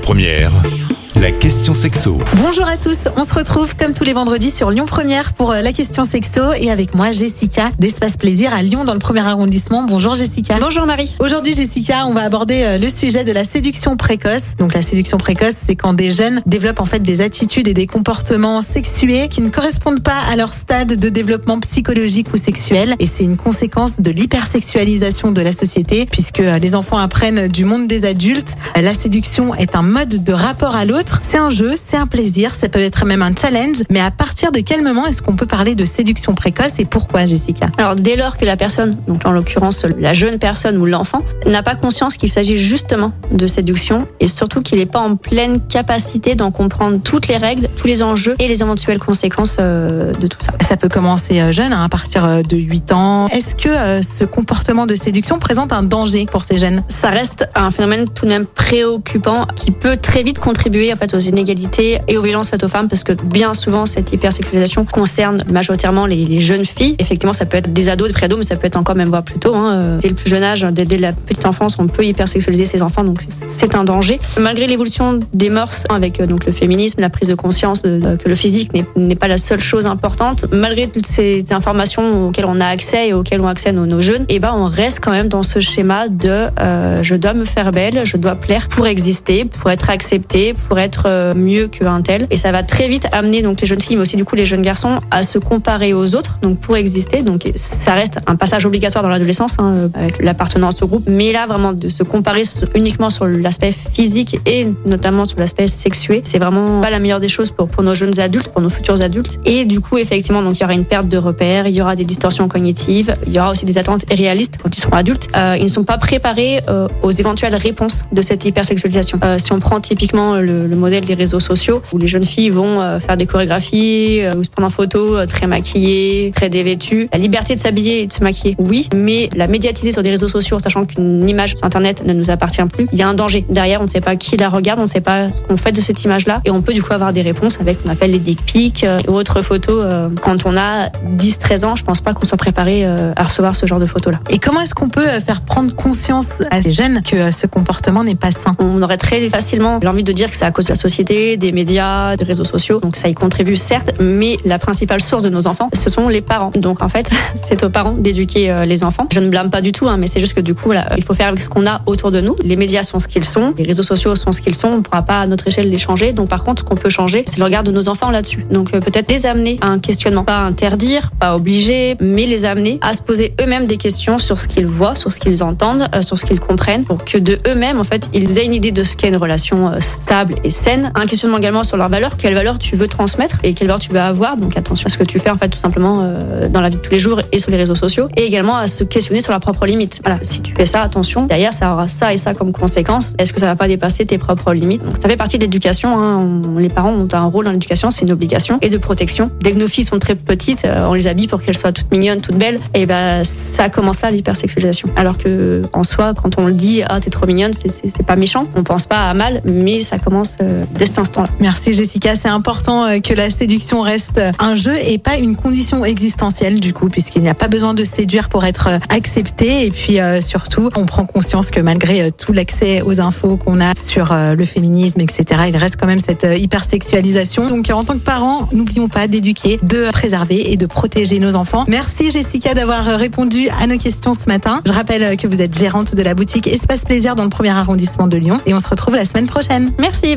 Première, la question sexo. Bonjour à tous, on se retrouve comme tous les vendredis sur Lyon Première pour euh, la question sexo et avec moi Jessica d'Espace Plaisir à Lyon dans le premier arrondissement. Bonjour Jessica. Bonjour Marie. Aujourd'hui Jessica, on va aborder euh, le sujet de la séduction précoce. Donc la séduction précoce, c'est quand des jeunes développent en fait des attitudes et des comportements sexués qui ne correspondent pas à leur stade de développement psychologique ou sexuel et c'est une conséquence de l'hypersexualisation de la société puisque euh, les enfants apprennent du monde des adultes. La séduction est un mode de rapport à l'autre c'est un jeu, c'est un plaisir, ça peut être même un challenge. Mais à partir de quel moment est-ce qu'on peut parler de séduction précoce et pourquoi, Jessica? Alors, dès lors que la personne, donc en l'occurrence la jeune personne ou l'enfant, n'a pas conscience qu'il s'agit justement de séduction et surtout qu'il n'est pas en pleine capacité d'en comprendre toutes les règles, tous les enjeux et les éventuelles conséquences euh, de tout ça. Ça peut commencer euh, jeune, hein, à partir euh, de 8 ans. Est-ce que ce comportement de séduction présente un danger pour ces jeunes? Ça reste un phénomène tout de même préoccupant qui peut très vite contribuer fait aux inégalités et aux violences faites aux femmes parce que bien souvent cette hypersexualisation concerne majoritairement les, jeunes filles. Effectivement, ça peut être des ados, des préados, mais ça peut être encore même voire plus tôt. Hein. Dès le plus jeune âge, dès, la petite enfance, on peut hypersexualiser ses enfants, donc c'est un danger. Malgré l'évolution des mœurs avec euh, donc le féminisme, la prise de conscience que le physique n'est pas la seule chose importante, malgré toutes ces informations auxquelles on a accès et auxquelles ont accès nos, nos jeunes, et eh ben on reste quand même dans ce schéma de euh, je dois me faire belle, je dois plaire pour exister, pour être accepté, pour être euh, mieux qu'un tel. Et ça va très vite amener donc les jeunes filles, mais aussi du coup les jeunes garçons, à se comparer aux autres, donc pour exister. Donc ça reste un passage obligatoire dans l'adolescence hein, euh, avec l'appartenance au groupe. Mais là vraiment de se comparer uniquement sur l'aspect physique et notamment sur l'aspect sexué, c'est vraiment pas la meilleure des choses pour pour nos jeunes adultes, pour nos futurs adultes. Et du coup effectivement donc il y aura une perte de repères, il y aura des distorsions cognitives, il y aura aussi des attentes irréalistes quand ils seront adultes. Euh, ils ne sont pas préparés aux éventuelles réponses de cette hypersexualisation. si on prend typiquement le, le modèle des réseaux sociaux où les jeunes filles vont euh, faire des chorégraphies euh, ou se prendre en photo euh, très maquillées, très dévêtues. La liberté de s'habiller et de se maquiller, oui, mais la médiatiser sur des réseaux sociaux, sachant qu'une image sur Internet ne nous appartient plus, il y a un danger. Derrière, on ne sait pas qui la regarde, on ne sait pas ce qu'on fait de cette image-là et on peut du coup avoir des réponses avec ce qu'on appelle les dick pics ou autres photos. Quand on a 10-13 ans, je pense pas qu'on soit préparé à recevoir ce genre de photos-là. Et comment est-ce qu'on peut faire prendre conscience à ces jeunes que ce comportement n'est pas sain? On aurait très facilement l'envie de dire que c'est à cause de la société, des médias, des réseaux sociaux. Donc ça y contribue certes, mais la principale source de nos enfants, ce sont les parents. Donc en fait, c'est aux parents d'éduquer euh, les enfants. Je ne blâme pas du tout, hein, mais c'est juste que du coup, il faut faire avec ce qu'on a autour de nous. Les médias sont ce qu'ils sont, les réseaux sociaux sont ce qu'ils sont. On ne pourra pas à notre échelle les changer. Donc par contre, ce qu'on peut changer, c'est le regard de nos enfants là-dessus. Donc euh, peut-être les amener à un questionnement, pas interdire, pas obliger, mais les amener à se poser eux-mêmes des questions sur ce qu'ils voient, sur ce qu'ils entendent, euh, sur ce qu'ils comprennent, pour que de eux-mêmes, en fait, ils aient une idée de ce qu'est une relation stable et saine, un questionnement également sur leurs valeurs, quelles valeurs tu veux transmettre et quelles valeurs tu veux avoir. Donc attention à ce que tu fais en fait tout simplement euh, dans la vie de tous les jours et sur les réseaux sociaux et également à se questionner sur leurs propres limites. Voilà, si tu fais ça, attention, derrière ça aura ça et ça comme conséquence. Est-ce que ça va pas dépasser tes propres limites? Donc ça fait partie de l'éducation. Hein. Les parents ont un rôle dans l'éducation, c'est une obligation et de protection. Dès que nos filles sont très petites, euh, on les habille pour qu'elles soient toutes mignonnes, toutes belles. Et ben ça commence là l'hypersexualisation. Alors que en soi, quand on le dit, ah t'es trop mignonne, c'est pas méchant. On pense pas à mal, mais ça commence euh, dès cet instant-là. Merci Jessica, c'est important euh, que la séduction reste un jeu et pas une condition existentielle du coup, puisqu'il n'y a pas besoin de séduire pour être euh, accepté. Et puis euh, surtout, on prend conscience que malgré tout l'accès aux infos qu'on a sur le féminisme, etc., il reste quand même cette hypersexualisation. Donc en tant que parents, n'oublions pas d'éduquer, de préserver et de protéger nos enfants. Merci Jessica d'avoir répondu à nos questions ce matin. Je rappelle que vous êtes gérante de la boutique Espace Plaisir dans le premier arrondissement de Lyon et on se retrouve la semaine prochaine. Merci,